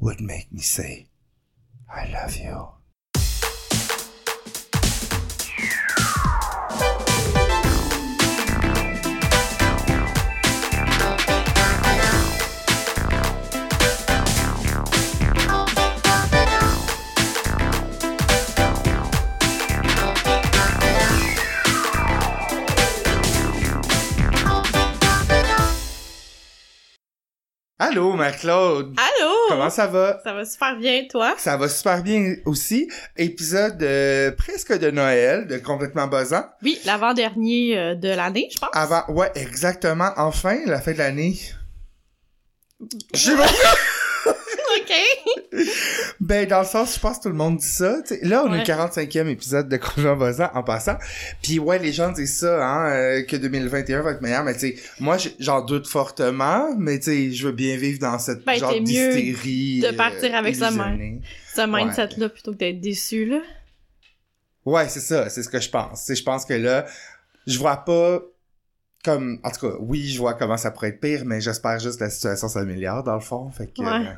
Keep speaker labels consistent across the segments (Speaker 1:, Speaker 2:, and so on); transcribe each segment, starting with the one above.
Speaker 1: would make me say, I love you. Allô, Marc-Claude!
Speaker 2: Allô!
Speaker 1: Comment ça va?
Speaker 2: Ça va super bien, toi?
Speaker 1: Ça va super bien aussi. Épisode euh, presque de Noël, de complètement buzzant.
Speaker 2: Oui, l'avant-dernier euh, de l'année, je pense.
Speaker 1: Avant, ouais, exactement. Enfin, la fin de l'année. Pas.
Speaker 2: OK!
Speaker 1: Ben, dans le sens, je pense que tout le monde dit ça. T'sais, là, on est au 45e épisode de Complètement buzzant en passant. Puis ouais, les gens disent ça, hein, euh, que 2021 va être meilleur. Mais tu sais, moi, j'en doute fortement. Mais tu sais, je veux bien vivre dans cette
Speaker 2: Ben,
Speaker 1: genre d'hystérie.
Speaker 2: de partir avec même.
Speaker 1: illusionnée.
Speaker 2: Ce mindset-là, plutôt que d'être déçu, là.
Speaker 1: Ouais, c'est ça, c'est ce que je pense. Je pense que là, je vois pas comme en tout cas, oui, je vois comment ça pourrait être pire, mais j'espère juste que la situation s'améliore dans le fond, fait que
Speaker 2: Ouais.
Speaker 1: euh,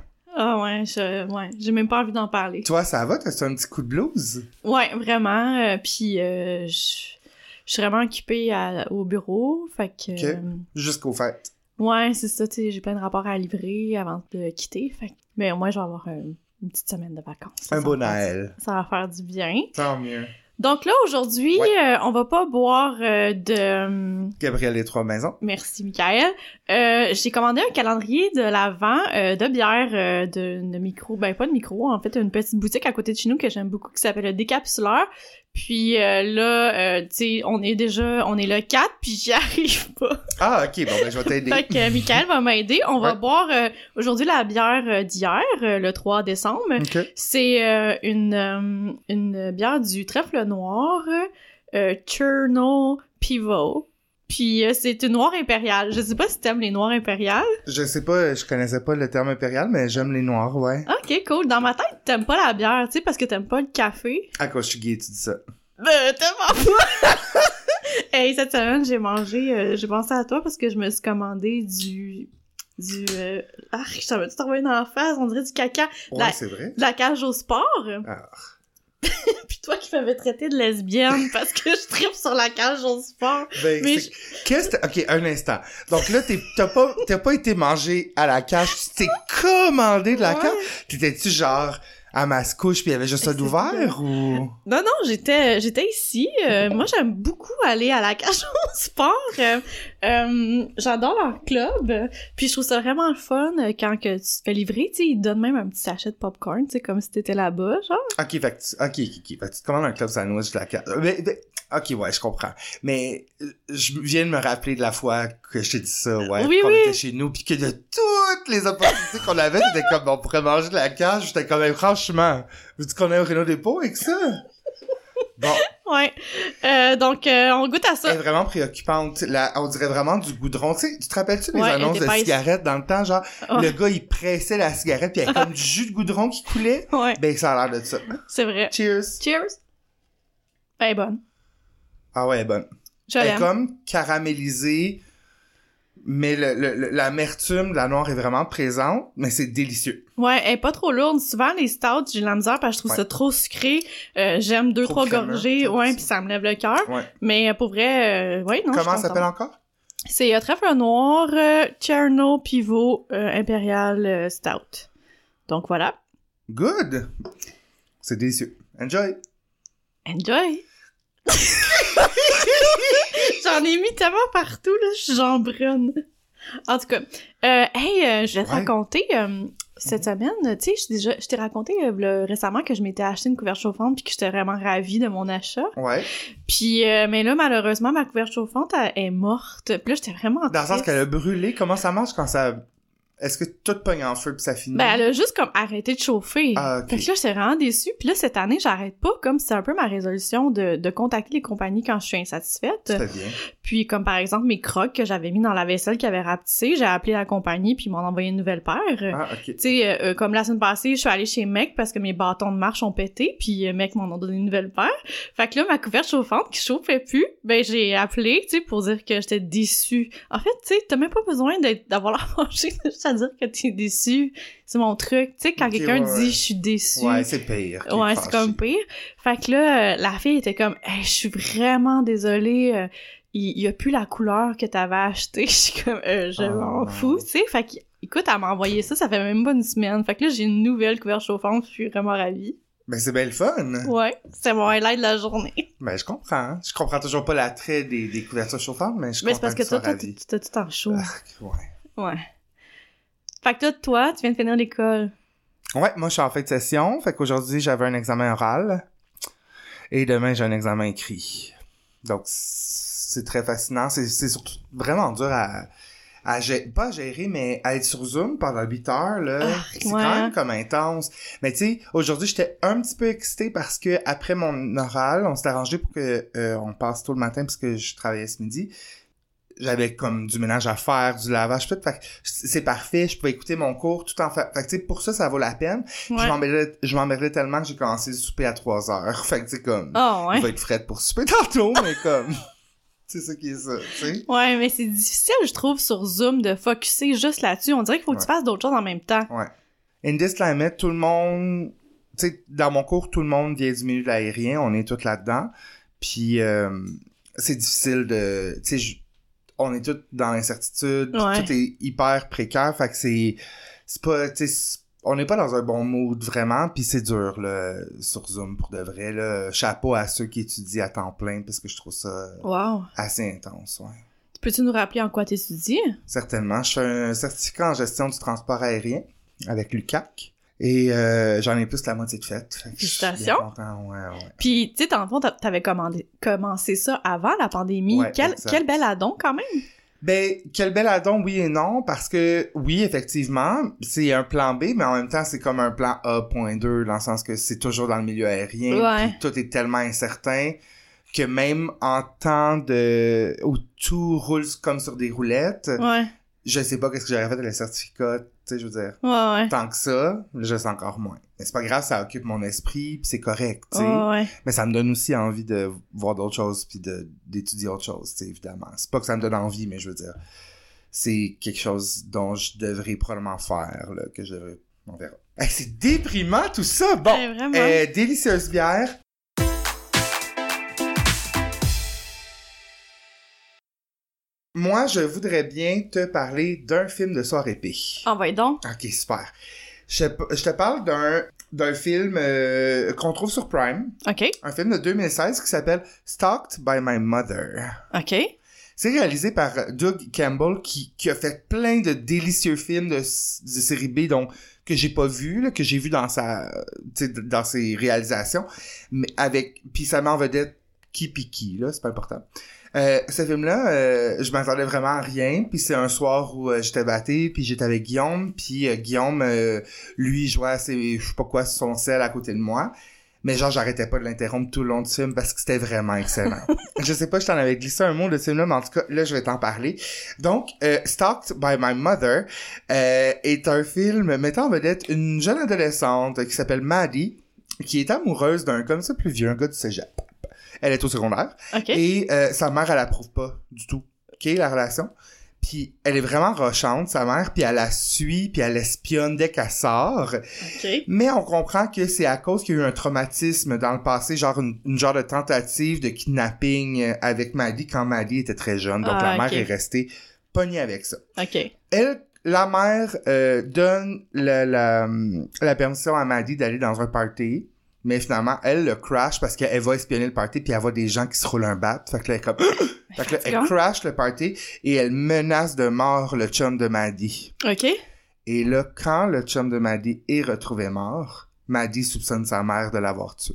Speaker 2: ouais, je, ouais, j'ai même pas envie d'en parler.
Speaker 1: toi ça va, t'as un petit coup de blues?
Speaker 2: Ouais, vraiment. euh, Puis, euh, je suis vraiment occupée à- au bureau, fait que...
Speaker 1: Ok.
Speaker 2: euh,
Speaker 1: jusqu'au fait.
Speaker 2: ouais, c'est ça, tu sais, j'ai plein de rapports à livrer avant de quitter, fait que... Mais moi, je vais avoir un- une petite semaine de vacances.
Speaker 1: Un
Speaker 2: ça faire-
Speaker 1: Noël.
Speaker 2: Ça va faire du bien.
Speaker 1: Tant mieux.
Speaker 2: Donc là, aujourd'hui,
Speaker 1: Ouais.
Speaker 2: euh, on va pas boire euh, de... hum,
Speaker 1: Gabriel les trois maisons.
Speaker 2: Merci, Michael. Euh, j'ai commandé un calendrier de l'Avent euh, de bière euh, de, de micro. Ben, pas de micro, en fait, une petite boutique à côté de chez nous que j'aime beaucoup qui s'appelle le Décapsuleur. Puis euh, là, euh, tu sais, on est déjà... On est le 4, puis j'y arrive pas.
Speaker 1: Ah, OK, bon ben je vais t'aider.
Speaker 2: Fait que euh, Michael va m'aider. On va boire euh, aujourd'hui la bière euh, d'hier, euh, le 3 décembre.
Speaker 1: OK.
Speaker 2: C'est euh, une, euh, une bière du trèfle noir, euh, Cherno Pivot. Puis euh, c'est une noire impériale. Je sais pas si t'aimes les noires impériales.
Speaker 1: Je sais pas, je connaissais pas le terme impérial, mais j'aime les noirs, ouais.
Speaker 2: Ok, cool. Dans ma tête, t'aimes pas la bière, tu sais, parce que t'aimes pas le café.
Speaker 1: À cause je suis gay, tu dis ça.
Speaker 2: Ben, tellement pas! hey, cette semaine, j'ai mangé... euh, j'ai pensé à toi parce que je me suis commandé du... Du... Euh, ah, ça m'a tout envoyé dans la face? On dirait du caca.
Speaker 1: Ouais,
Speaker 2: La-
Speaker 1: c'est vrai.
Speaker 2: De la cage au sport.
Speaker 1: Ah.
Speaker 2: Puis toi qui m'avais traité de lesbienne parce que je tripe sur la cage au sport.
Speaker 1: Ben,
Speaker 2: Mais
Speaker 1: qu'est-ce que... OK, un instant. Donc là, t'es- t'as pas, t'as pas été mangé à la cage, tu t'es commandé de la
Speaker 2: Ouais.
Speaker 1: cage. T'étais-tu genre à Mascouche puis il y avait juste ça d'ouvert ou...
Speaker 2: Non, non, j'étais j'étais ici. Euh, moi, j'aime beaucoup aller à la cage au sport. Euh, euh, J'adore leur club. Puis je trouve ça vraiment le fun quand que tu te fais livrer. Tu sais, ils te donnent même un petit sachet de popcorn, tu sais, comme si t'étais là-bas, genre.
Speaker 1: OK, fait que tu... OK, OK, OK. Fait que tu te commandes un club sandwich de la cage. Mais, mais- OK, ouais, je comprends. Mais je viens de me rappeler de la fois que je t'ai dit ça, ouais.
Speaker 2: Oui,
Speaker 1: qu'on
Speaker 2: oui.
Speaker 1: était chez nous puis que de toutes les opportunités qu'on avait, c'était comme on pourrait manger de la cage. J'étais comme, hey, franchement, veux-tu qu'on aille au Renault Dépôt avec ça? Bon,
Speaker 2: Ouais. Euh, donc, euh, on goûte à
Speaker 1: elle
Speaker 2: ça.
Speaker 1: est vraiment préoccupante. La, on dirait vraiment du goudron. Tu sais, tu te rappelles-tu des
Speaker 2: Ouais, elle
Speaker 1: annonces de cigarettes dans le temps? Genre,
Speaker 2: Ouais.
Speaker 1: le gars, il pressait la cigarette puis il y avait comme du jus de goudron qui coulait.
Speaker 2: Ouais,
Speaker 1: Ben, ça a l'air de ça.
Speaker 2: c'est vrai.
Speaker 1: Cheers!
Speaker 2: Cheers! Elle est bonne.
Speaker 1: Ah ouais, elle est bonne.
Speaker 2: Je
Speaker 1: Elle est comme caramélisée, mais le- le- le- l'amertume de la noire est vraiment présente, mais c'est délicieux.
Speaker 2: Ouais, elle est pas trop lourde. Souvent, les stouts, j'ai la misère parce que je trouve
Speaker 1: Ouais.
Speaker 2: ça trop sucré. Euh, J'aime deux,
Speaker 1: Trop
Speaker 2: trois
Speaker 1: crémeux,
Speaker 2: gorgées. Ouais, puis ça me lève le cœur.
Speaker 1: Ouais.
Speaker 2: Mais euh, pour vrai, euh, ouais, non,
Speaker 1: Comment ça s'appelle encore?
Speaker 2: C'est euh, trèfle noir, Cherno Pivot Imperial euh, Stout. Donc voilà.
Speaker 1: Good! C'est délicieux. Enjoy!
Speaker 2: Enjoy! J'en ai mis tellement partout, là, je suis. En tout cas, euh, hey, euh, je vais te
Speaker 1: Ouais.
Speaker 2: raconter, euh, cette semaine, tu sais, je t'ai déjà- je t'ai raconté euh, le- récemment que je m'étais acheté une couverture chauffante puis que j'étais vraiment ravie de mon achat.
Speaker 1: Ouais.
Speaker 2: Puis, euh, mais là, malheureusement, ma couverture chauffante elle, est morte. Puis là, j'étais vraiment
Speaker 1: Dans le sens qu'elle a brûlé, comment ça marche quand ça... Est-ce que tout pogne en feu puis ça finit?
Speaker 2: Ben, elle a juste comme arrêté de chauffer.
Speaker 1: Ah, ok.
Speaker 2: Fait que là, j'étais vraiment déçue. Puis là, cette année, j'arrête pas, comme c'est un peu ma résolution de, de contacter les compagnies quand je suis insatisfaite.
Speaker 1: Bien.
Speaker 2: Puis comme par exemple mes crocs que j'avais mis dans la vaisselle qui avait rapetissé, j'ai appelé la compagnie puis ils m'ont envoyé une nouvelle paire.
Speaker 1: Ah, ok.
Speaker 2: Tu sais, euh, euh, comme la semaine passée, je suis allée chez Mec parce que mes bâtons de marche ont pété, puis euh, Mec m'en ont donné une nouvelle paire. Fait que là, ma couverte chauffante qui chauffait plus, ben j'ai appelé, tu sais, pour dire que j'étais déçue. En fait, tu sais, t'as même pas besoin d'avoir la mangé, juste à dire que t'es déçu. C'est mon truc. Tu sais, quand quelqu'un
Speaker 1: ouais,
Speaker 2: dit je suis déçu.
Speaker 1: Ouais, c'est pire.
Speaker 2: Ouais, c'est comme pire. Fait que là, euh, la fille était comme, hey, je suis vraiment désolée, euh, il y a plus la couleur que t'avais achetée. Je suis comme, euh, je
Speaker 1: Oh,
Speaker 2: m'en fous, tu sais. Fait que, écoute, elle m'a envoyé ça, ça fait même pas une semaine. Fait que là, j'ai une nouvelle couverture chauffante, je suis vraiment ravie.
Speaker 1: Ben, c'est bien le fun.
Speaker 2: Ouais, c'est mon highlight de la journée.
Speaker 1: Ben, je comprends. hein. Je comprends toujours pas l'attrait des, des couvertures chauffantes, mais je suis
Speaker 2: Mais c'est parce que
Speaker 1: content
Speaker 2: toi,
Speaker 1: tu
Speaker 2: tu t'as tout en chaud.
Speaker 1: Ouais.
Speaker 2: Ouais. Fait que toi, toi, tu viens de finir l'école.
Speaker 1: Ouais, moi, je suis en fin de session. Fait qu'aujourd'hui, j'avais un examen oral. Et demain, j'ai un examen écrit. Donc, c'est très fascinant. C'est surtout vraiment dur à, à gérer, pas à gérer, mais à être sur Zoom pendant 8 heures, là.
Speaker 2: Ah,
Speaker 1: c'est
Speaker 2: ouais.
Speaker 1: quand même comme intense. Mais tu sais, aujourd'hui, j'étais un petit peu excitée parce que après mon oral, on s'est arrangé pour que euh, on passe tôt le matin parce que je travaillais ce midi. J'avais comme du ménage à faire, du lavage, tout. Fait que c'est parfait. Je pouvais écouter mon cours tout en fait. Fait que tu sais, pour ça, ça vaut la peine.
Speaker 2: Ouais.
Speaker 1: Je m'emmerdais- Je tellement que j'ai commencé le souper à 3 heures. Fait que tu sais, comme,
Speaker 2: Oh, ouais.
Speaker 1: il va être frais pour souper tantôt, mais comme, c'est ça qui est ça, tu sais.
Speaker 2: Ouais, mais c'est difficile, je trouve, sur Zoom de focuser juste là-dessus. On dirait qu'il faut que tu fasses d'autres choses en même temps.
Speaker 1: Ouais. In this climate, tout le monde, tu sais, dans mon cours, tout le monde vient du milieu de l'aérien, on est tous là-dedans. Puis, euh, c'est difficile de, tu sais, je- on est tous dans l'incertitude,
Speaker 2: Ouais.
Speaker 1: tout est hyper précaire, fait que c'est, c'est pas, tu on n'est pas dans un bon mood vraiment, puis c'est dur, là, sur Zoom, pour de vrai, là. Chapeau à ceux qui étudient à temps plein, parce que je trouve ça
Speaker 2: Wow.
Speaker 1: assez intense, ouais.
Speaker 2: Peux-tu nous rappeler en quoi t'étudies?
Speaker 1: Certainement. Je fais un certificat en gestion du transport aérien avec l'UCAC. Et euh, j'en ai plus que la moitié de fait. Fait
Speaker 2: Félicitations.
Speaker 1: ouais, ouais.
Speaker 2: Puis, tu sais, dans le fond, t'a- t'avais commandé, commencé ça avant la pandémie.
Speaker 1: Ouais,
Speaker 2: quel, bel addon, quand même!
Speaker 1: Ben, quel bel addon, oui et non, parce que, oui, effectivement, c'est un plan B, mais en même temps, c'est comme un plan A.2, dans le sens que c'est toujours dans le milieu aérien,
Speaker 2: Ouais.
Speaker 1: puis tout est tellement incertain que même en temps de... où tout roule comme sur des roulettes,
Speaker 2: Ouais,
Speaker 1: je sais pas qu'est-ce que j'aurais fait avec le certificat, tu sais, je veux dire.
Speaker 2: ouais, ouais.
Speaker 1: tant que ça, je sais encore moins. Mais c'est pas grave, ça occupe mon esprit, puis c'est correct, tu sais.
Speaker 2: Ouais, ouais.
Speaker 1: Mais ça me donne aussi envie de voir d'autres choses, puis d'étudier autre chose, tu sais, évidemment. C'est pas que ça me donne envie, mais je veux dire, c'est quelque chose dont je devrais probablement faire, là, que je devrais... On verra. Hey, c'est déprimant, tout ça! Bon,
Speaker 2: Ouais,
Speaker 1: euh, délicieuse bière. Moi, je voudrais bien te parler d'un film de soirée épée.
Speaker 2: Envoie donc.
Speaker 1: Ok, super. Je, je te parle d'un d'un film euh, qu'on trouve sur Prime,
Speaker 2: OK,
Speaker 1: un film de 2016 qui s'appelle Stalked by My Mother.
Speaker 2: OK.
Speaker 1: C'est réalisé par Doug Campbell qui, qui a fait plein de délicieux films de, de série B donc que j'ai pas vu là, que j'ai vu dans sa dans ses réalisations mais avec puis ça met en vedette qui pis qui là, c'est pas important. Euh, ce film-là, euh, je m'attendais vraiment à rien, puis c'est un soir où euh, j'étais batté, puis j'étais avec Guillaume, puis euh, Guillaume, euh, lui, jouait à ses, je sais pas quoi, son sel à côté de moi, mais genre, j'arrêtais pas de l'interrompre tout le long du film parce que c'était vraiment excellent. je sais pas, je t'en avais glissé un mot de ce film-là, mais en tout cas, là, je vais t'en parler. Donc, euh, Stalked by My Mother euh, est un film mettant en vedette une jeune adolescente qui s'appelle Maddie, qui est amoureuse d'un comme ça plus vieux, un gars du cégep. Elle est au secondaire. Et euh, sa mère, elle approuve pas du tout. OK, la relation. Puis elle est vraiment rochante, sa mère, puis elle la suit, puis elle espionne dès qu'elle sort. Mais on comprend que c'est à cause qu'il y a eu un traumatisme dans le passé, genre une, une genre de tentative de kidnapping euh, avec Maddie quand Maddie était très jeune. Donc
Speaker 2: Ah,
Speaker 1: la mère
Speaker 2: ok.
Speaker 1: est restée pognée avec ça.
Speaker 2: OK.
Speaker 1: Elle, la mère euh, donne la, la, la permission à Maddie d'aller dans un party. Mais finalement, elle le crash parce qu'elle va espionner le party puis elle voit des gens qui se roulent un bat. Fait que là, elle comme... fait que là, elle crash le party et elle menace de mort le chum de Maddie.
Speaker 2: OK.
Speaker 1: Et là, quand le chum de Maddie est retrouvé mort, Maddie soupçonne sa mère de l'avoir tué.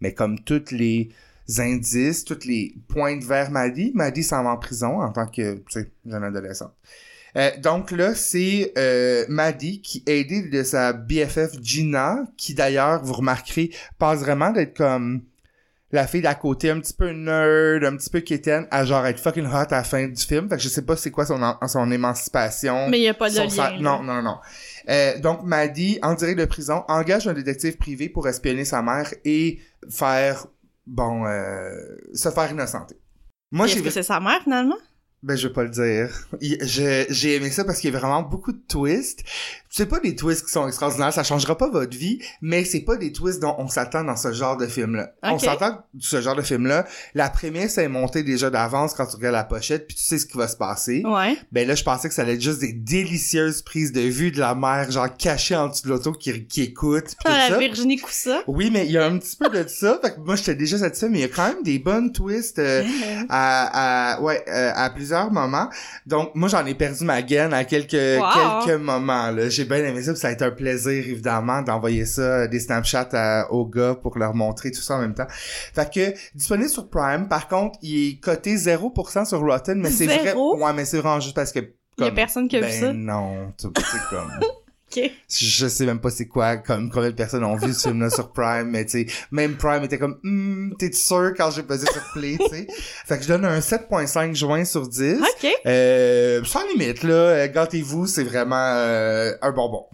Speaker 1: Mais comme toutes les indices, toutes les pointes vers Maddie, Maddie s'en va en prison en tant que, tu sais, jeune adolescente. Euh, donc là, c'est euh, Maddie qui est aidée de sa BFF Gina, qui d'ailleurs, vous remarquerez, passe vraiment d'être comme la fille d'à côté, un petit peu nerd, un petit peu quétaine, à genre être fucking hot à la fin du film. Fait que je sais pas c'est quoi son, son émancipation.
Speaker 2: Mais il a pas de lien.
Speaker 1: sa-. Non, non, non. Euh, donc, Maddie, en direct de prison, engage un détective privé pour espionner sa mère et faire, bon, euh, se faire innocenter. Moi,
Speaker 2: Est-ce que c'est sa mère, finalement?
Speaker 1: Ben, je vais pas le dire. J'ai aimé ça parce qu'il y a vraiment beaucoup de twists. C'est pas des twists qui sont extraordinaires, ça changera pas votre vie, mais c'est pas des twists dont on s'attend dans ce genre de film-là. On s'attend ce genre de film-là. La prémisse est montée déjà d'avance quand tu regardes la pochette, puis tu sais ce qui va se passer.
Speaker 2: Ouais.
Speaker 1: Ben là, je pensais que ça allait être juste des délicieuses prises de vue de la mer, genre cachée en dessous de l'auto qui, qui écoute, pis tout
Speaker 2: Ah, la
Speaker 1: ça.
Speaker 2: Virginie Coussa.
Speaker 1: Oui, mais il y a un petit peu de ça. Fait que moi, j'étais déjà satisfait, mais il y a quand même des bonnes twists euh, à, à, ouais, euh, à plusieurs moments. Donc, moi, j'en ai perdu ma gaine à quelques,
Speaker 2: Wow.
Speaker 1: quelques moments. là. J'ai bien aimé ça, puis ça a été un plaisir, évidemment, d'envoyer ça, euh, des Snapchats à- aux gars pour leur montrer tout ça en même temps. Fait que, disponible sur Prime. Par contre, il est coté 0% sur Rotten, mais c'est vrai. Ouais, mais c'est vraiment juste parce que...
Speaker 2: Il y a
Speaker 1: comme-
Speaker 2: personne qui a
Speaker 1: ben
Speaker 2: vu ça?
Speaker 1: non, c'est comme... Je sais même pas c'est quoi comme combien de personnes ont vu ce film là sur Prime mais tu sais même Prime était comme hmm, t'es sûr quand j'ai pesé sur play tu sais? Fait que je donne un 7.5 juin sur 10
Speaker 2: Ok.
Speaker 1: euh, sans limite là euh, gâtez-vous c'est vraiment euh, un bonbon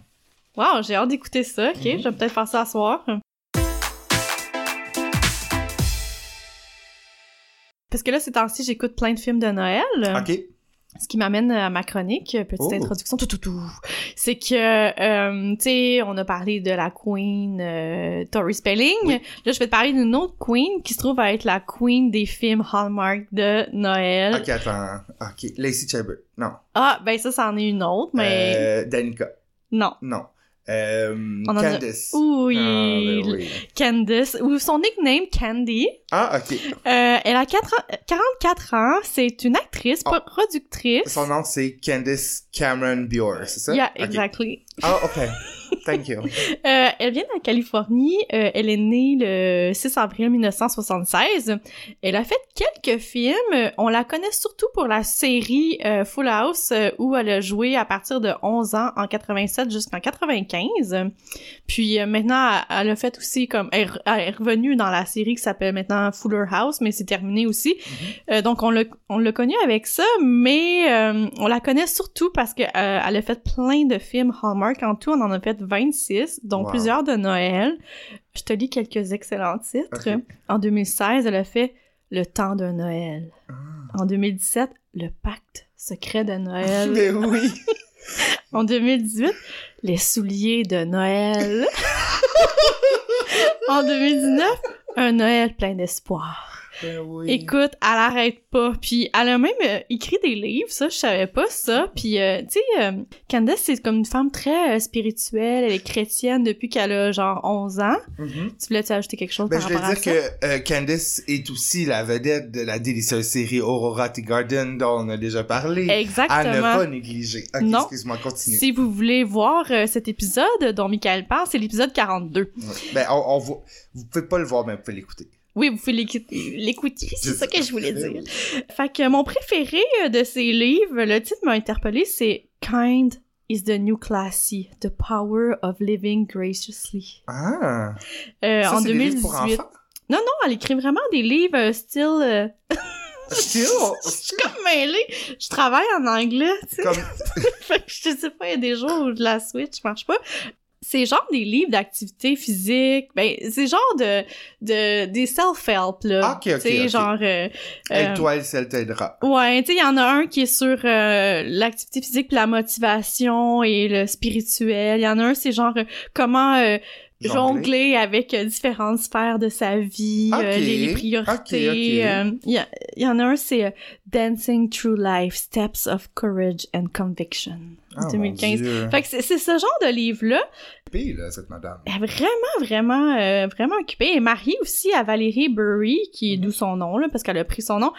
Speaker 2: Wow, j'ai hâte d'écouter ça. Ok,
Speaker 1: Mhm.
Speaker 2: je vais peut-être faire ça ce soir. Parce que là, ces temps-ci, j'écoute plein de films de Noël.
Speaker 1: ok
Speaker 2: Ce qui m'amène à ma chronique, petite
Speaker 1: Oh.
Speaker 2: introduction, tout, tout, tout. C'est que, euh, tu sais, on a parlé de la queen euh, Tori Spelling.
Speaker 1: Oui.
Speaker 2: Là, je vais te parler d'une autre queen qui se trouve à être la queen des films Hallmark de Noël.
Speaker 1: ok attends ok Lacey Chabert non
Speaker 2: Ah, ben ça, c'en est une autre, mais
Speaker 1: euh, Danica
Speaker 2: non.
Speaker 1: non euh,
Speaker 2: On en a-
Speaker 1: Candice
Speaker 2: Oui,
Speaker 1: ah, ben oui.
Speaker 2: Candice, ou son nickname Candy.
Speaker 1: ah ok
Speaker 2: Euh, elle a quatre ans- 44 ans, c'est une actrice,
Speaker 1: Oh.
Speaker 2: productrice.
Speaker 1: son nom c'est Candice Cameron Bure c'est ça?
Speaker 2: Yeah,
Speaker 1: Ok.
Speaker 2: exactly.
Speaker 1: ah ok thank you
Speaker 2: Euh, elle vient de la Californie. Euh, elle est née le 6 avril 1976. Elle a fait quelques films. On la connaît surtout pour la série euh, Full House euh, où elle a joué à partir de 11 ans en 87 jusqu'en 95. Puis maintenant, elle, a fait aussi comme elle, est revenue dans la série qui s'appelle maintenant Fuller House, mais c'est terminé aussi. Euh, donc on l'a on l'a connue avec ça, mais on la connaît surtout parce que euh, elle a fait plein de films Hallmark. En tout, on en a fait 26, dont
Speaker 1: Wow.
Speaker 2: plusieurs de Noël. Je te lis quelques excellents titres. En 2016, elle a fait Le temps de Noël. En 2017, Le pacte secret de Noël.
Speaker 1: mais oui
Speaker 2: En 2018, Les souliers de Noël. en 2019, Un Noël plein d'espoir.
Speaker 1: Ben oui.
Speaker 2: Écoute, elle arrête pas. Puis elle a même euh, écrit des livres, ça, je savais pas ça. Puis, euh, tu sais, euh, Candace, c'est comme une femme très euh, spirituelle. Elle est chrétienne depuis qu'elle a genre 11 ans.
Speaker 1: Mhm.
Speaker 2: Tu voulais-tu ajouter quelque chose
Speaker 1: Ben,
Speaker 2: par
Speaker 1: je
Speaker 2: rapport
Speaker 1: voulais
Speaker 2: à
Speaker 1: dire
Speaker 2: ça?
Speaker 1: que euh, Candice est aussi la vedette de la délicieuse série Aurora Tea Garden dont on a déjà parlé. À ne
Speaker 2: Exactement.
Speaker 1: pas négliger.
Speaker 2: Non.
Speaker 1: excuse-moi, continue.
Speaker 2: Si vous voulez voir euh, cet épisode dont Michael parle, c'est l'épisode 42.
Speaker 1: Ouais. Ben, on, on voit- vous pouvez pas le voir, mais vous pouvez l'écouter.
Speaker 2: Oui, vous pouvez l'écouter, c'est ça que je voulais dire. Fait que mon préféré euh, de ces livres, le titre m'a interpellé, c'est Kind is the new classy, the power of living graciously.
Speaker 1: Ah!
Speaker 2: Euh,
Speaker 1: ça,
Speaker 2: en
Speaker 1: c'est des livres
Speaker 2: 2018.
Speaker 1: pour enfants?
Speaker 2: Non, non, elle écrit vraiment des livres euh, style. euh,
Speaker 1: Still?
Speaker 2: Je suis comme mêlée. Je travaille en anglais, tu sais.
Speaker 1: Comme...
Speaker 2: Fait que je sais pas, il y a des jours où la Switch marche pas. C'est genre des livres d'activité physique. Ben, c'est genre de, de, des self-help, là.
Speaker 1: Ok, ok,
Speaker 2: Tu sais, genre, euh, euh,
Speaker 1: Aide-toi, elle, elle t'aidera.
Speaker 2: Ouais, tu sais, il y en a un qui est sur euh, l'activité physique puis la motivation et le spirituel. Il y en a un, c'est genre euh, comment euh,
Speaker 1: Jongler.
Speaker 2: avec euh, différentes sphères de sa vie, euh, les, les priorités. euh, Il y, y en a un, c'est Dancing Through Life, Steps of Courage and Conviction.
Speaker 1: Ah, mon
Speaker 2: 2015.
Speaker 1: Dieu.
Speaker 2: Fait que c'est ce genre de livre-là.
Speaker 1: Occupée, là, cette madame.
Speaker 2: Elle est vraiment, vraiment, euh, vraiment occupée. Elle est mariée aussi à Valérie Burry, qui est
Speaker 1: Mhm.
Speaker 2: d'où son nom, là, parce qu'elle a pris son nom,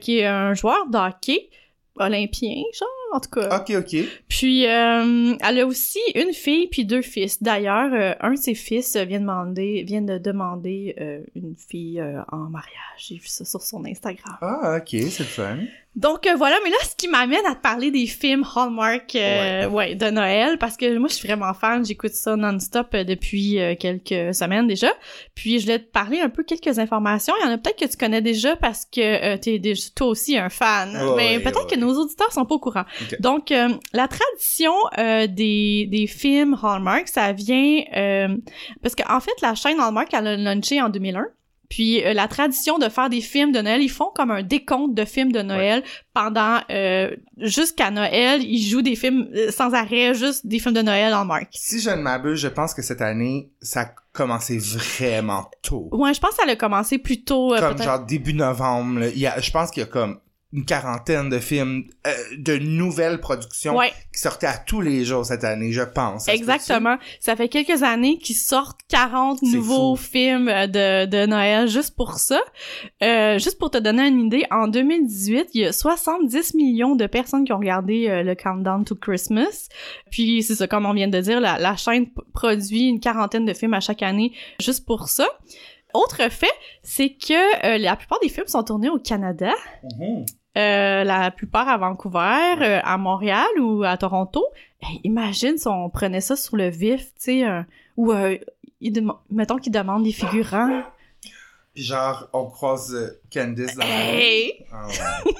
Speaker 2: qui est un joueur de hockey olympien, genre, en tout cas.
Speaker 1: Ok, ok.
Speaker 2: Puis, euh, elle a aussi une fille puis deux fils. D'ailleurs, euh, un de ses fils vient, demander, vient de demander euh, une fille en mariage. J'ai vu ça sur son Instagram.
Speaker 1: Ah, ok, c'est le fun.
Speaker 2: Donc voilà, mais là, ce qui m'amène à te parler des films Hallmark ouais. de Noël, parce que moi, je suis vraiment fan, j'écoute ça non-stop depuis quelques semaines déjà. Puis je voulais te parler un peu quelques informations. Il y en a peut-être que tu connais déjà parce que euh, t'es déjà toi aussi un fan. Mais
Speaker 1: ouais,
Speaker 2: peut-être
Speaker 1: ouais.
Speaker 2: que nos auditeurs sont pas au courant. Donc euh, la tradition euh, des, des films Hallmark, ça vient euh, parce qu'en fait, la chaîne Hallmark, elle a launché en 2001. Puis euh, la tradition de faire des films de Noël, ils font comme un décompte de films de Noël pendant euh, jusqu'à Noël, ils jouent des films euh, sans arrêt, juste des films de Noël en marque.
Speaker 1: Si je ne m'abuse, je pense que cette année, ça a commencé vraiment tôt.
Speaker 2: Ouais, je pense que ça a commencé plus tôt. euh,
Speaker 1: comme genre début novembre. là. Il y a, je pense qu'il y a comme une quarantaine de films euh, de nouvelles productions
Speaker 2: Ouais,
Speaker 1: qui sortaient à tous les jours cette année, je pense.
Speaker 2: Exactement. Ça fait quelques années qu'ils sortent 40
Speaker 1: C'est
Speaker 2: nouveaux
Speaker 1: fou.
Speaker 2: films euh, de, de Noël juste pour ça. Euh, juste pour te donner une idée, en 2018, il y a 70 millions de personnes qui ont regardé euh, le Countdown to Christmas. Puis c'est ça, comme on vient de dire, la, la chaîne produit une quarantaine de films à chaque année juste pour ça. Autre fait, c'est que euh, la plupart des films sont tournés au Canada.
Speaker 1: Mhm.
Speaker 2: Euh, la plupart à Vancouver, euh, à Montréal ou à Toronto. Hey, imagine si on prenait ça sur le vif, tu sais, euh, ou euh, mettons qu'ils demandent des figurants.
Speaker 1: Puis genre, on croise Candice dans la rue.
Speaker 2: Hey!
Speaker 1: Ah.
Speaker 2: Euh,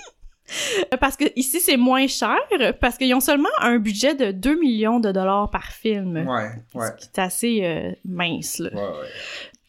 Speaker 2: Parce que ici c'est moins cher, parce qu'ils ont seulement un budget de 2 millions de dollars par film.
Speaker 1: Ouais, ouais.
Speaker 2: Ce qui est assez mince, là.
Speaker 1: Ouais, ouais.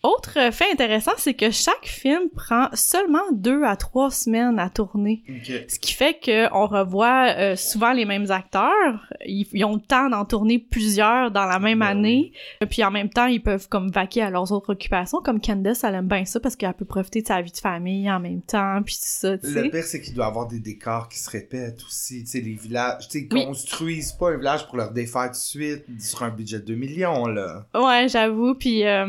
Speaker 2: Autre fait intéressant, c'est que chaque film prend seulement deux à trois semaines à tourner.
Speaker 1: Ok.
Speaker 2: Ce qui fait que on revoit euh, souvent les mêmes acteurs. Ils, ils ont le temps d'en tourner plusieurs dans la même
Speaker 1: Ben
Speaker 2: année. Puis en même temps, ils peuvent comme vaquer à leurs autres occupations. Comme Candace, elle aime bien ça parce qu'elle peut profiter de sa vie de famille en même temps. Puis tout ça,
Speaker 1: Le pire, c'est qu'il doit avoir des décors qui se répètent aussi. Tu sais, les villages. Tu sais, ils
Speaker 2: Oui.
Speaker 1: construisent pas un village pour leur défaire tout de suite sur un budget de 2 millions, là.
Speaker 2: Ouais, j'avoue. Puis, euh,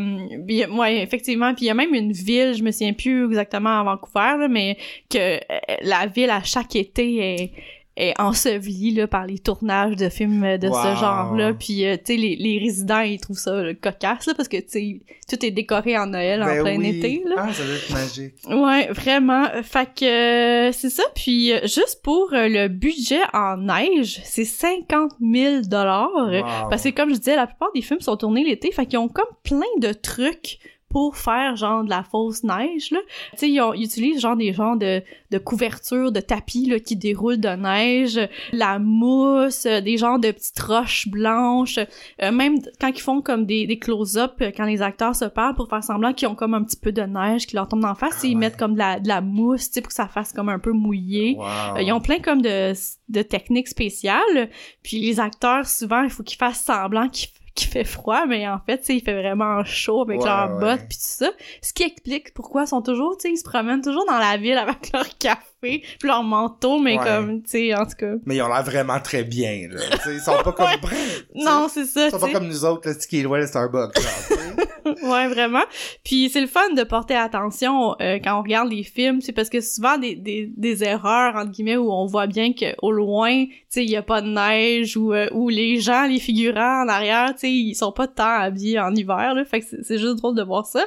Speaker 2: puis, ouais, effectivement. Puis il y a même une ville, je me souviens plus exactement à Vancouver, là, mais que euh, la ville à chaque été est est ensevelie là, par les tournages de films de
Speaker 1: Wow.
Speaker 2: ce genre-là. Puis, euh, tu sais, les, les résidents, ils trouvent ça là, cocasse, là, parce que, tu sais, tout est décoré en Noël en
Speaker 1: Ben
Speaker 2: plein
Speaker 1: oui.
Speaker 2: été, là.
Speaker 1: Ah, ça doit être magique.
Speaker 2: Ouais, vraiment. Fait que euh, c'est ça. Puis euh, juste pour euh, le budget en neige, c'est 50 000 dollars.
Speaker 1: Wow.
Speaker 2: Parce que comme je disais, la plupart des films sont tournés l'été, fait qu'ils ont comme plein de trucs pour faire genre de la fausse neige là. Tu sais ils, ils utilisent genre des genres de de couvertures de tapis là qui déroulent de neige, la mousse, des genres de petites roches blanches, Euh, même quand ils font comme des, des close-up euh, quand les acteurs se parlent pour faire semblant qu'ils ont comme un petit peu de neige qui leur tombe d'en face,
Speaker 1: Ah
Speaker 2: ils
Speaker 1: ouais.
Speaker 2: mettent comme de la, de la mousse, tu sais pour que ça fasse comme un peu mouillé.
Speaker 1: Wow.
Speaker 2: Euh, ils ont plein comme de, de techniques spéciales. Puis les acteurs, souvent, il faut qu'ils fassent semblant qu'il qu'il fait froid, mais en fait, il fait vraiment chaud avec
Speaker 1: Ouais,
Speaker 2: leurs
Speaker 1: ouais.
Speaker 2: bottes puis tout ça. Ce qui explique pourquoi ils sont toujours, tu sais, ils se promènent toujours dans la ville avec leur café puis leur manteau, mais
Speaker 1: Ouais.
Speaker 2: comme, tu sais, en tout cas.
Speaker 1: Mais ils ont l'air vraiment très bien, là. Tu sais, ils sont pas comme...
Speaker 2: Ouais. Non, c'est ça,
Speaker 1: Ils sont pas comme nous autres, là, qui est loin de Starbucks, genre,
Speaker 2: ouais, vraiment. Puis c'est le fun de porter attention euh, quand on regarde les films, c'est parce que souvent des, des, des erreurs entre guillemets où on voit bien que au loin, tu sais, il y a pas de neige ou euh, où les gens, les figurants en arrière, tu sais, ils sont pas tant habillés en hiver là, fait que c'est c'est juste drôle de voir ça.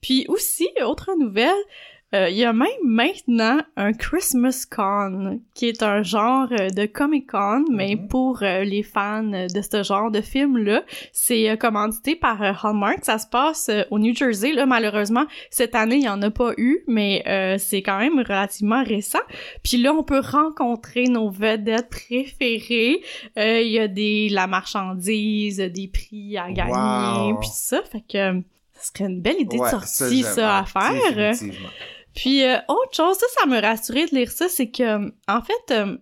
Speaker 2: Puis aussi, autre nouvelle, euh, il y a même maintenant un Christmas Con, qui est un genre euh, de Comic Con, mais
Speaker 1: Mhm.
Speaker 2: pour euh, les fans de ce genre de film-là. C'est euh, commandité par Hallmark. Ça se passe au New Jersey. Là, malheureusement, cette année, il y en a pas eu, mais c'est quand même relativement récent. Puis là, on peut rencontrer nos vedettes préférées. Il y a des la marchandise, des prix à gagner,
Speaker 1: Wow.
Speaker 2: puis ça. Fait que ce serait une belle idée
Speaker 1: Ouais,
Speaker 2: de sortie, ça, à
Speaker 1: Ah,
Speaker 2: faire. Puis euh, autre chose, ça, ça me rassurait de lire ça, c'est que euh, en fait, euh,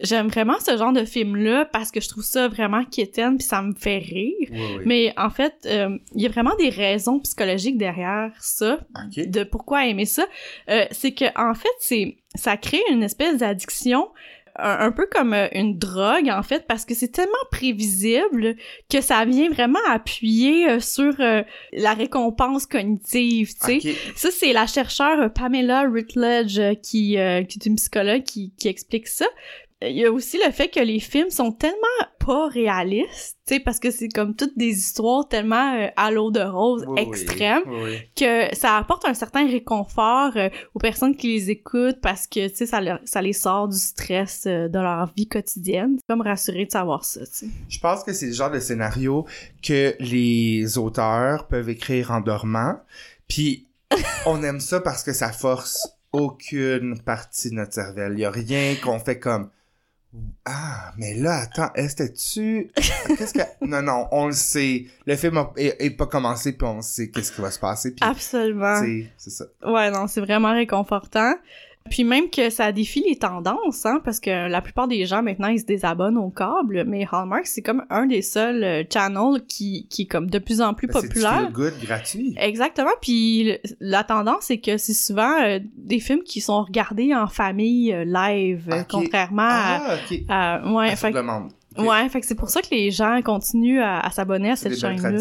Speaker 2: j'aime vraiment ce genre de film-là parce que je trouve ça vraiment quétaine puis ça me fait rire.
Speaker 1: Oui, oui.
Speaker 2: Mais en fait, euh, il y a vraiment des raisons psychologiques derrière ça, de pourquoi aimer ça. Euh, c'est que en fait, c'est ça crée une espèce d'addiction. Un, un peu comme euh, une drogue en fait parce que c'est tellement prévisible que ça vient vraiment appuyer euh, sur euh, la récompense cognitive, tu sais. Ça, c'est la chercheure Pamela Rutledge qui, euh, qui est une psychologue qui, qui explique ça. Il y a aussi le fait que les films sont tellement pas réalistes, tu sais, parce que c'est comme toutes des histoires tellement euh, à l'eau de rose
Speaker 1: Oui, Oui, oui.
Speaker 2: que ça apporte un certain réconfort euh, aux personnes qui les écoutent parce que, tu sais, ça, leur- ça les sort du stress euh, de leur vie quotidienne. C'est comme rassuré de savoir ça, tu sais.
Speaker 1: Je pense que c'est le genre de scénario que les auteurs peuvent écrire en dormant. Puis on aime ça parce que ça force aucune partie de notre cervelle. Il y a rien qu'on fait comme Ah, mais là, attends, est-ce que tu... Qu'est-ce que... Non, non, on le sait. Le film a- est, est pas commencé, puis on sait qu'est-ce qui va se passer, puis...
Speaker 2: Absolument.
Speaker 1: C'est ça.
Speaker 2: Ouais, non, c'est vraiment réconfortant. Puis même que ça défie les tendances, hein, parce que la plupart des gens maintenant ils se désabonnent au câble, mais Hallmark c'est comme un des seuls euh, channels qui qui est comme de plus en plus
Speaker 1: Ben, C'est
Speaker 2: populaire.
Speaker 1: feel good gratuit.
Speaker 2: Exactement. Puis le- la tendance, c'est que c'est souvent euh, des films qui sont regardés en famille euh, live, contrairement
Speaker 1: Ah, ok.
Speaker 2: à, à- ouais,
Speaker 1: À
Speaker 2: fait,
Speaker 1: toute
Speaker 2: que-
Speaker 1: demande. Ok.
Speaker 2: ouais, fait que c'est pour ça que les gens continuent à, à s'abonner à
Speaker 1: C'est
Speaker 2: cette chaîne-là.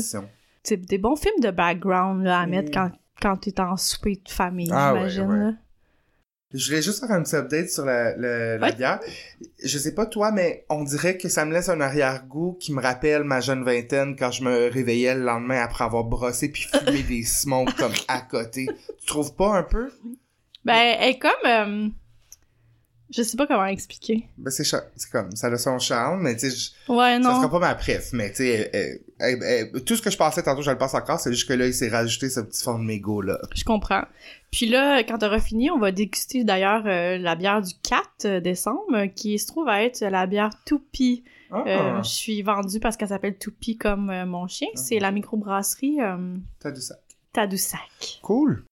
Speaker 2: C'est des bons films de background là, à
Speaker 1: Mm.
Speaker 2: mettre quand quand t'es en souper de famille,
Speaker 1: Ah ouais,
Speaker 2: j'imagine.
Speaker 1: ouais.
Speaker 2: là.
Speaker 1: Je voulais juste faire un petit update sur la, la, la bière. Je sais pas toi, mais on dirait que ça me laisse un arrière-goût qui me rappelle ma jeune vingtaine quand je me réveillais le lendemain après avoir brossé puis fumé des smokes comme à côté. Tu trouves pas un peu?
Speaker 2: Ben, elle est comme... euh, je sais pas comment expliquer.
Speaker 1: Ben c'est comme, ça a son charme, mais tu sais, je-
Speaker 2: Ouais,
Speaker 1: ça
Speaker 2: non.
Speaker 1: sera pas ma préf, mais tu sais, tout ce que je passais tantôt, je le passe encore, c'est juste que là, il s'est rajouté ce petit fond de mégot là.
Speaker 2: Je comprends. Puis là, quand t'auras fini, on va déguster d'ailleurs euh, la bière du 4 décembre, euh, qui se trouve à être la bière Toupie.
Speaker 1: Ah,
Speaker 2: Euh, je suis vendue parce qu'elle s'appelle Toupie comme euh, mon chien.
Speaker 1: Ah.
Speaker 2: C'est la microbrasserie euh,
Speaker 1: t'as du sac.
Speaker 2: Tadoussac.
Speaker 1: Cool.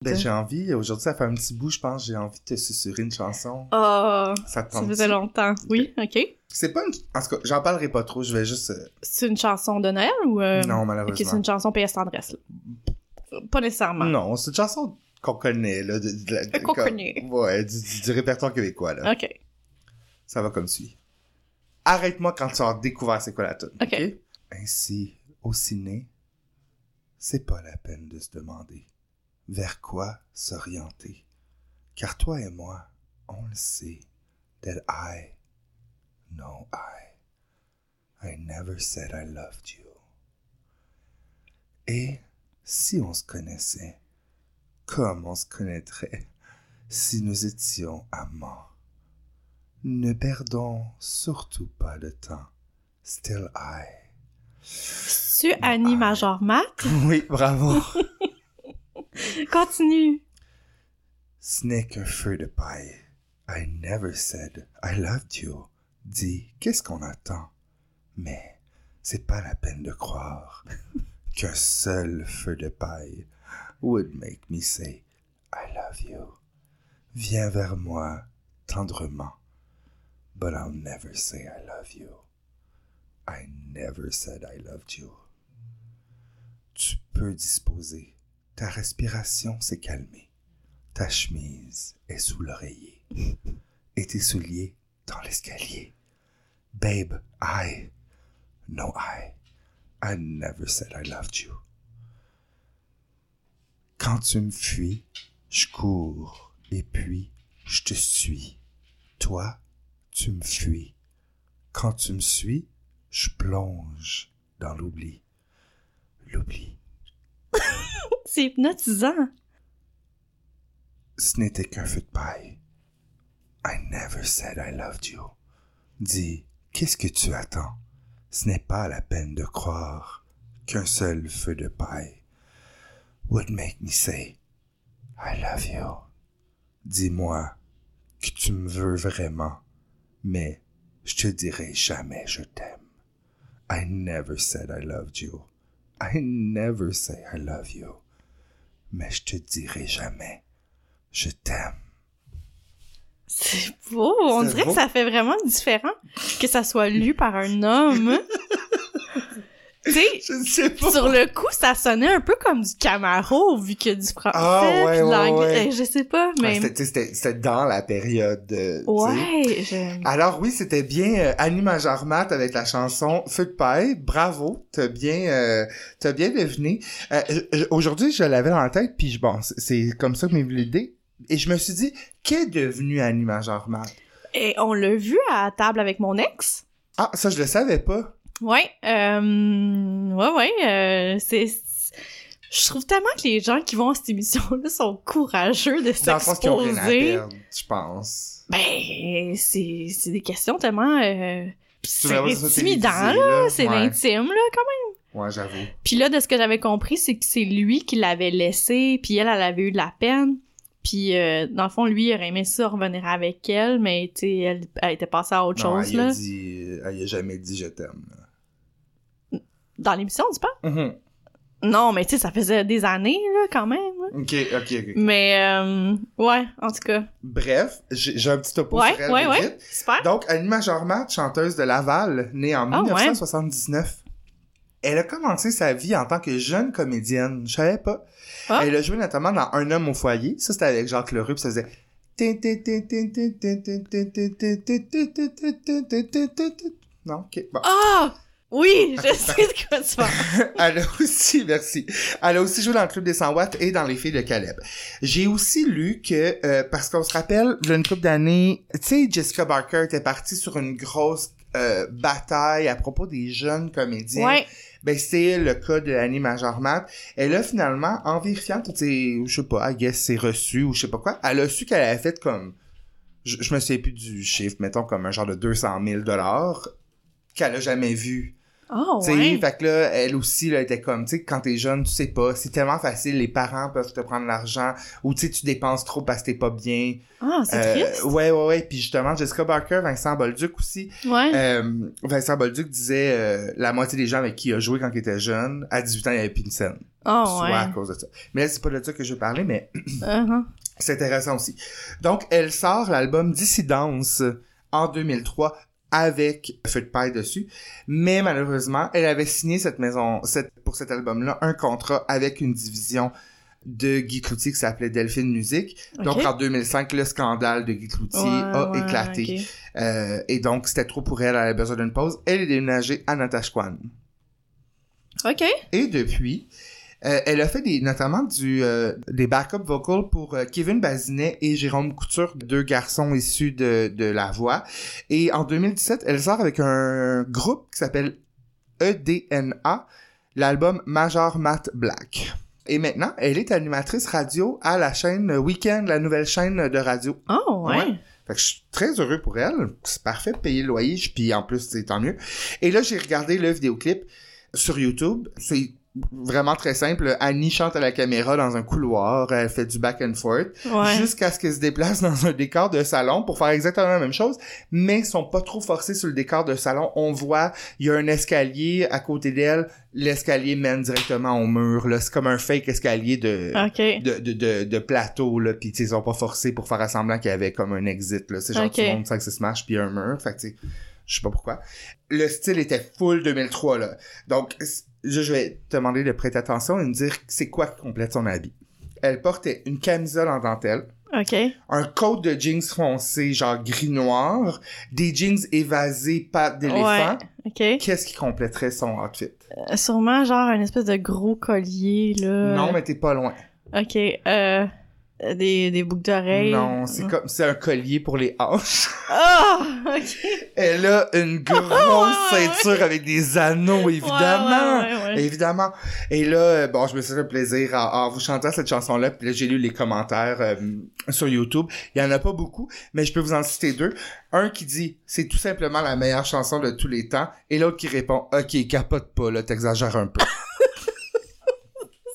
Speaker 1: Ben, j'ai envie, aujourd'hui, ça fait un petit bout, je pense, j'ai envie de te susurrer une chanson.
Speaker 2: Oh,
Speaker 1: Ça te
Speaker 2: ça faisait longtemps. Oui, ok.
Speaker 1: C'est pas une... En tout cas, j'en parlerai pas trop, je vais juste... euh,
Speaker 2: C'est une chanson de Noël ou... euh,
Speaker 1: non, malheureusement.
Speaker 2: c'est une chanson PS Tendresse. là. Pas nécessairement.
Speaker 1: Non, c'est une chanson qu'on connaît, là. De, de la- de-
Speaker 2: Qu'on connaît.
Speaker 1: Ouais, du, du- du répertoire québécois, là.
Speaker 2: Ok.
Speaker 1: Ça va comme suit. Arrête-moi quand tu as découvert c'est quoi la tune.
Speaker 2: Ok?
Speaker 1: Ainsi, au ciné, c'est pas la peine de se demander vers quoi s'orienter. Car toi et moi, on le sait, that I, no I, I never said I loved you. Et si on se connaissait, comme on se connaîtrait si nous étions amants? Ne perdons surtout pas le temps. Still I.
Speaker 2: Tu Annie Major Matt?
Speaker 1: Oui, bravo.
Speaker 2: Continue.
Speaker 1: Ce n'est qu'un feu de paille. I never said I loved you. Dis, qu'est-ce qu'on attend? Mais c'est pas la peine de croire qu'un seul feu de paille would make me say I love you. Viens vers moi tendrement. But I'll never say I love you. I never said I loved you. Tu peux disposer. Ta respiration s'est calmée. Ta chemise est sous l'oreiller. Et tes souliers dans l'escalier. Babe, I, no I, I never said I loved you. Quand tu me fuis, je cours et puis je te suis. Toi, tu me fuis. Quand tu me suis, je plonge dans l'oubli. L'oubli.
Speaker 2: C'est hypnotisant.
Speaker 1: Ce n'était qu'un feu de paille. I never said I loved you. Dis, qu'est-ce que tu attends? Ce n'est pas la peine de croire qu'un seul feu de paille would make me say I love you. Dis-moi que tu me veux vraiment, mais je te dirai jamais je t'aime. I never said I loved you. I never say I love you. Mais je te dirai jamais je t'aime.
Speaker 2: C'est beau. On dirait
Speaker 1: beau.
Speaker 2: que ça fait vraiment différent que ça soit lu par un homme. tu sais,
Speaker 1: Je ne sais pas.
Speaker 2: sur le coup, ça sonnait un peu comme du Camaro, vu qu'il y a du français,
Speaker 1: Ah, ouais,
Speaker 2: l'anglais.
Speaker 1: ouais.
Speaker 2: Euh, Je sais pas,
Speaker 1: Ah,
Speaker 2: mais...
Speaker 1: c'était- dans la période sais.
Speaker 2: ouais, je...
Speaker 1: Alors oui, c'était bien euh, Annie Majormat avec la chanson Feu de paille. Bravo, t'as bien, euh, t'as bien deviné. Euh, je- Aujourd'hui, je l'avais dans la tête, puis je- bon, c'est- c'est comme ça que m'est venue l'idée. Et je me suis dit, qu'est devenu Annie Majormat?
Speaker 2: Et on l'a vu à table avec mon ex.
Speaker 1: Ah, ça, je le savais pas.
Speaker 2: Ouais, euh... ouais, ouais, euh, c'est... Je trouve tellement que les gens qui vont à cette émission-là sont courageux de s'exposer.
Speaker 1: je pense.
Speaker 2: Ben, c'est des questions tellement... Euh... C'est intimidant, là. C'est
Speaker 1: Ouais.
Speaker 2: intime, là, quand
Speaker 1: Ouais, j'avoue.
Speaker 2: Puis là, de ce que j'avais compris, c'est que c'est lui qui l'avait laissé, puis elle, elle avait eu de la peine. Puis, euh, dans le fond, lui, il aurait aimé ça revenir avec elle, mais, tu sais, elle, elle était passée à autre
Speaker 1: Non,
Speaker 2: chose,
Speaker 1: elle a
Speaker 2: là.
Speaker 1: dit, elle a jamais dit je t'aime. là.
Speaker 2: Dans l'émission, tu pas?
Speaker 1: Mhm.
Speaker 2: Non, mais tu sais, ça faisait des années, là, quand même. là.
Speaker 1: Ok, ok, ok.
Speaker 2: Mais, euh, ouais, en tout cas.
Speaker 1: Bref, j'ai un petit topo
Speaker 2: Ouais,
Speaker 1: sur elle.
Speaker 2: ouais, ouais. Super.
Speaker 1: Donc, Annie Majormat, chanteuse de Laval, née en
Speaker 2: Ah, ouais.
Speaker 1: 1979. Elle a commencé sa vie en tant que jeune comédienne. Je savais pas.
Speaker 2: Ah.
Speaker 1: Elle a joué notamment dans Un homme au foyer. Ça, c'était avec Jacques Leroux, puis ça faisait... Non, ok. Bon.
Speaker 2: Ah! Oui, je sais de quoi tu parles.
Speaker 1: Elle a aussi, merci. Elle a aussi joué dans le Club des 100 watts et dans Les filles de Caleb. J'ai aussi lu que, euh, parce qu'on se rappelle, il y a une couple d'années, tu sais, Jessica Barker était partie sur une grosse euh, bataille à propos des jeunes comédiens.
Speaker 2: Ouais.
Speaker 1: Ben, c'est le cas de Annie Majormat. Elle a finalement, en vérifiant toutes ses, je sais pas, I guess, ses reçus ou je sais pas quoi, elle a su qu'elle avait fait comme, je, je me souviens plus du chiffre, mettons comme un genre de 200 000 dollars qu'elle a jamais vu.
Speaker 2: Oh,
Speaker 1: Tu sais,
Speaker 2: ouais.
Speaker 1: fait que là, elle aussi, là, était comme, tu sais, quand t'es jeune, tu sais pas, c'est tellement facile, les parents peuvent te prendre l'argent, ou tu sais, tu dépenses trop parce que t'es pas bien.
Speaker 2: Ah, c'est
Speaker 1: Euh,
Speaker 2: triste.
Speaker 1: Ouais, ouais, ouais, puis justement, Jessica Barker, Vincent Bolduc aussi,
Speaker 2: Ouais.
Speaker 1: euh, Vincent Bolduc disait, euh, la moitié des gens avec qui il a joué quand il était jeune, à 18 ans, il avait plus une scène.
Speaker 2: oh,
Speaker 1: Soit
Speaker 2: ouais.
Speaker 1: à cause de ça. Mais là, c'est pas de ça que je veux parler, mais
Speaker 2: Uh-huh.
Speaker 1: c'est intéressant aussi. Donc, elle sort l'album Dissidence en 2003 avec Feu de paille dessus. Mais malheureusement, elle avait signé cette maison, cette, pour cet album-là, un contrat avec une division de Guy Cloutier qui s'appelait Delphine Musique. Donc en 2005, le scandale de Guy Cloutier
Speaker 2: Ouais,
Speaker 1: a
Speaker 2: ouais,
Speaker 1: éclaté. Euh, et donc, c'était trop pour elle, elle avait besoin d'une pause. Elle est déménagée à Natashquan.
Speaker 2: Ok.
Speaker 1: Et depuis, euh, elle a fait des, notamment du, euh, des backup vocals pour euh, Kevin Bazinet et Jérôme Couture, deux garçons issus de, de La Voix. Et en 2017, elle sort avec un groupe qui s'appelle EDNA, l'album Major Matt Black. Et maintenant, elle est animatrice radio à la chaîne Weekend, la nouvelle chaîne de radio.
Speaker 2: Oh, ouais.
Speaker 1: Ouais. Fait que je suis très heureux pour elle. C'est parfait de payer le loyer, puis en plus, c'est tant mieux. Et là, j'ai regardé le vidéoclip sur YouTube. C'est vraiment très simple. Annie chante à la caméra dans un couloir. Elle fait du back and forth.
Speaker 2: Ouais.
Speaker 1: Jusqu'à ce qu'elle se déplace dans un décor de salon pour faire exactement la même chose. Mais ils sont pas trop forcés sur le décor de salon. On voit, il y a un escalier à côté d'elle. L'escalier mène directement au mur. Là. C'est comme un fake escalier de de, de, de, de plateau, là, sais, ils ont pas forcé pour faire semblant qu'il y avait comme un exit, là. C'est genre
Speaker 2: Ok.
Speaker 1: tout le monde sait que c'est Smash pis un mur, fait que tu sais, je sais pas pourquoi. Le style était full 2003, là. Donc, je je vais te demander de prêter attention et me dire c'est quoi qui complète son habit. Elle portait une camisole en dentelle,
Speaker 2: Ok.
Speaker 1: un coat de jeans foncé, genre gris-noir, des jeans évasés, pattes d'éléphant.
Speaker 2: Ok.
Speaker 1: Qu'est-ce qui compléterait son outfit?
Speaker 2: Euh, sûrement, genre, un espèce de gros collier, là.
Speaker 1: Non, mais t'es pas loin.
Speaker 2: Ok. Euh, des, des boucles d'oreilles.
Speaker 1: Non, c'est comme, c'est un collier pour les hanches.
Speaker 2: Ah! ok.
Speaker 1: Elle a une grosse
Speaker 2: Ouais, ouais,
Speaker 1: ceinture avec des anneaux, évidemment.
Speaker 2: Ouais, ouais, ouais, ouais.
Speaker 1: Évidemment. Et là, euh, bon, je me suis fait plaisir en vous chantant cette chanson-là. Puis là, j'ai lu les commentaires euh, sur YouTube. Il y en a pas beaucoup, mais je peux vous en citer deux. Un qui dit « C'est tout simplement la meilleure chanson de tous les temps. » Et l'autre qui répond « Ok, capote pas, là, t'exagères un peu.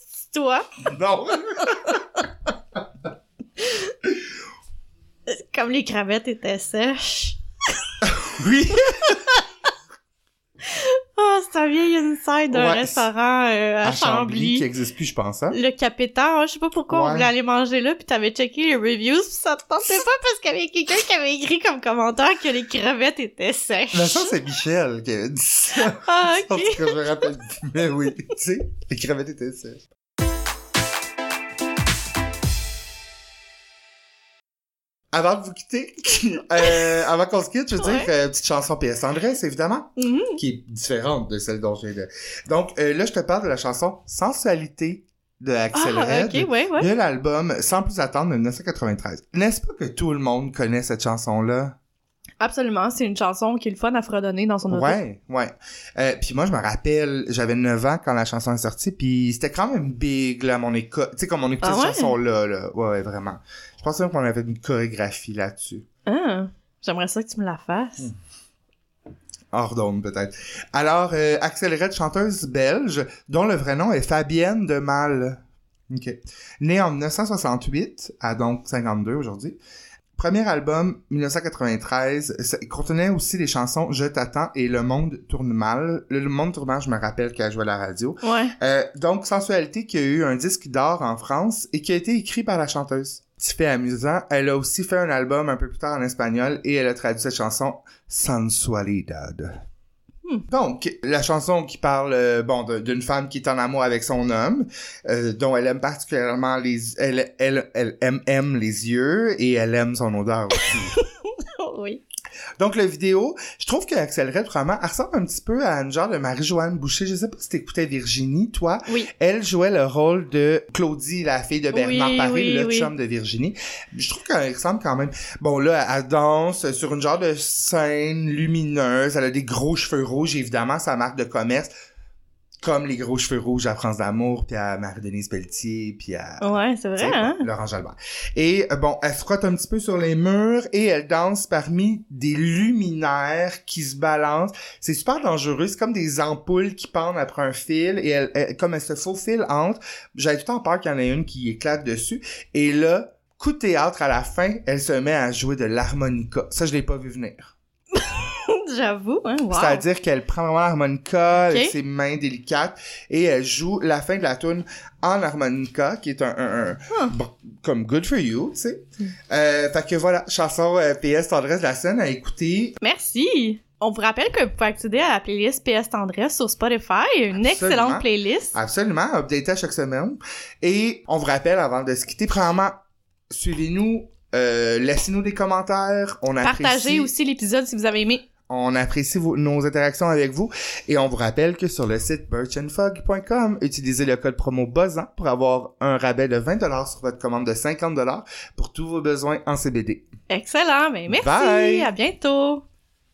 Speaker 2: C'est toi. »
Speaker 1: Non.
Speaker 2: Comme les crevettes étaient sèches.
Speaker 1: oui.
Speaker 2: Ah, c'est un vieil inside d'un
Speaker 1: Ouais,
Speaker 2: restaurant euh, à,
Speaker 1: À Chambly, qui
Speaker 2: Chambly.
Speaker 1: existe plus, je pense, hein.
Speaker 2: Le capitaine, hein, je sais pas pourquoi
Speaker 1: Ouais.
Speaker 2: on voulait aller manger là, puis t'avais checké les reviews, pis ça te tentait pas parce qu'il y avait quelqu'un qui avait écrit comme commentaire que les crevettes étaient sèches.
Speaker 1: Mais ça, c'est Michel qui avait dit ça.
Speaker 2: Ah,
Speaker 1: En
Speaker 2: ok.
Speaker 1: tout cas, je me rappelle. Mais oui, tu sais, les crevettes étaient sèches. Avant de vous quitter, euh, avant qu'on se quitte, je veux
Speaker 2: Ouais.
Speaker 1: dire, euh, petite chanson PS Andrés, évidemment,
Speaker 2: Mhm.
Speaker 1: qui est différente de celle dont j'ai de... Donc, euh, là, je te parle de la chanson Sensualité de Axel
Speaker 2: Ah,
Speaker 1: Red.
Speaker 2: ouais, ouais.
Speaker 1: De l'album Sans plus attendre de 1993. N'est-ce pas que tout le monde connaît cette chanson-là?
Speaker 2: Absolument, c'est une chanson qui est le fun à fredonner dans son auto.
Speaker 1: Ouais, ouais. Euh, puis moi, je me rappelle, j'avais 9 ans quand la chanson est sortie, puis c'était quand même big, là, mon école. Tu sais, comme on écoutait
Speaker 2: Ah
Speaker 1: cette
Speaker 2: ouais?
Speaker 1: chanson-là, là. Ouais, ouais, vraiment. Je pense même qu'on avait une chorégraphie là-dessus.
Speaker 2: Ah, j'aimerais ça que tu me la fasses.
Speaker 1: Hmm. Hors peut-être. Alors, euh, Red, chanteuse belge, dont le vrai nom est Fabienne de Mal. OK. Né en 1968, à donc 52 aujourd'hui. Premier album, 1993, ça contenait aussi les chansons Je t'attends et Le monde tourne mal. Le, monde tourne mal, je me rappelle qu'elle jouait à la radio.
Speaker 2: Ouais.
Speaker 1: Euh, donc, Sensualité qui a eu un disque d'or en France et qui a été écrit par la chanteuse. Petit fait amusant, elle a aussi fait un album un peu plus tard en espagnol et elle a traduit cette chanson Sensualidad. Donc, la chanson qui parle, euh, bon, d'une femme qui est en amour avec son homme, euh, dont elle aime particulièrement les, elle, elle, elle aime, aime les yeux et elle aime son odeur aussi.
Speaker 2: oui.
Speaker 1: Donc, la vidéo, je trouve qu'Axel Red, vraiment, elle ressemble un petit peu à une genre de Marie-Joanne Boucher. Je sais pas si t'écoutais Virginie, toi.
Speaker 2: Oui.
Speaker 1: Elle jouait le rôle de Claudie, la fille de Bernard
Speaker 2: Oui, oui,
Speaker 1: le chum de Virginie. Je trouve qu'elle ressemble quand même. Bon, là, elle danse sur une genre de scène lumineuse. Elle a des gros cheveux rouges, évidemment, sa marque de commerce. Comme les gros cheveux rouges à France d'amour, puis à Marie-Denise Pelletier, puis à...
Speaker 2: Ouais, c'est vrai, hein?
Speaker 1: Laurent Jalbert. Et euh, bon, elle se frotte un petit peu sur les murs et elle danse parmi des luminaires qui se balancent. C'est super dangereux. C'est comme des ampoules qui pendent après un fil et elle, elle- comme elle se faufile entre, j'avais tout le temps peur qu'il y en ait une qui éclate dessus. Et là, coup de théâtre à la fin, elle se met à jouer de l'harmonica. Ça, je l'ai pas vu venir.
Speaker 2: J'avoue, hein? Wow.
Speaker 1: C'est-à-dire qu'elle prend vraiment l'harmonica avec ses mains délicates et elle joue la fin de la tune en harmonica, qui est un, un, un-
Speaker 2: Ah.
Speaker 1: bon, comme good for you, tu sais.
Speaker 2: Hmm.
Speaker 1: Euh, fait que voilà, chanson euh, PS Tendresse de la scène à écouter.
Speaker 2: Merci! On vous rappelle que vous pouvez accéder à la playlist PS Tendresse sur Spotify, une
Speaker 1: Absolument.
Speaker 2: excellente playlist.
Speaker 1: Absolument, updater à chaque semaine. Et on vous rappelle avant de se quitter, premièrement, suivez-nous, euh, laissez-nous des commentaires. On apprécie,
Speaker 2: Partagez aussi l'épisode si vous avez aimé.
Speaker 1: On apprécie vos- nos interactions avec vous. Et on vous rappelle que sur le site birchandfog.com, utilisez le code promo BOZAN pour avoir un rabais de 20$ sur votre commande de 50$ pour tous vos besoins en CBD.
Speaker 2: Excellent, ben merci,
Speaker 1: Bye.
Speaker 2: à bientôt!